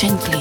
gently.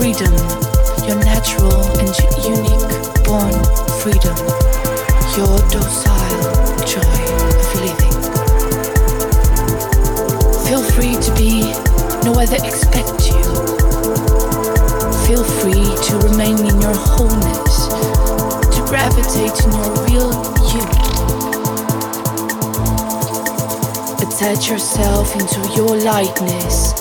freedom, your natural and unique born freedom, your docile joy of living. Feel free to be no other expect you. Feel free to remain in your wholeness, to gravitate in your real you. Attach yourself into your lightness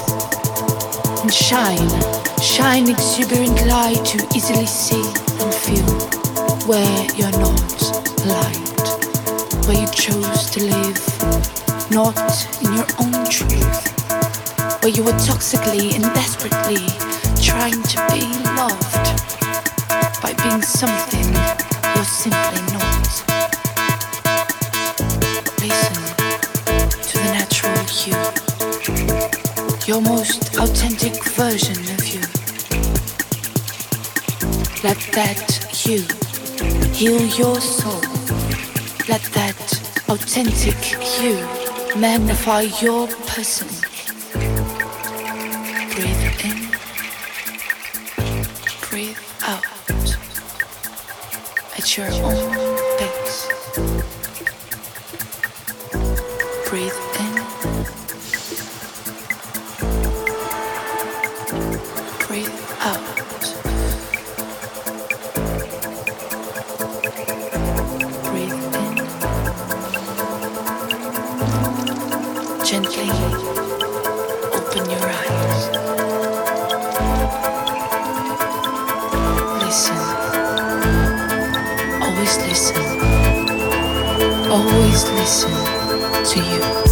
and shine shine exuberant light to easily see and feel where you're not light, where you chose to live, not in your own truth, where you were toxically and desperately trying to be loved by being something you're simply not. Listen to the natural you, your most authentic version that you heal your soul. Let that authentic you magnify your person. listen. Always listen. Always listen to you.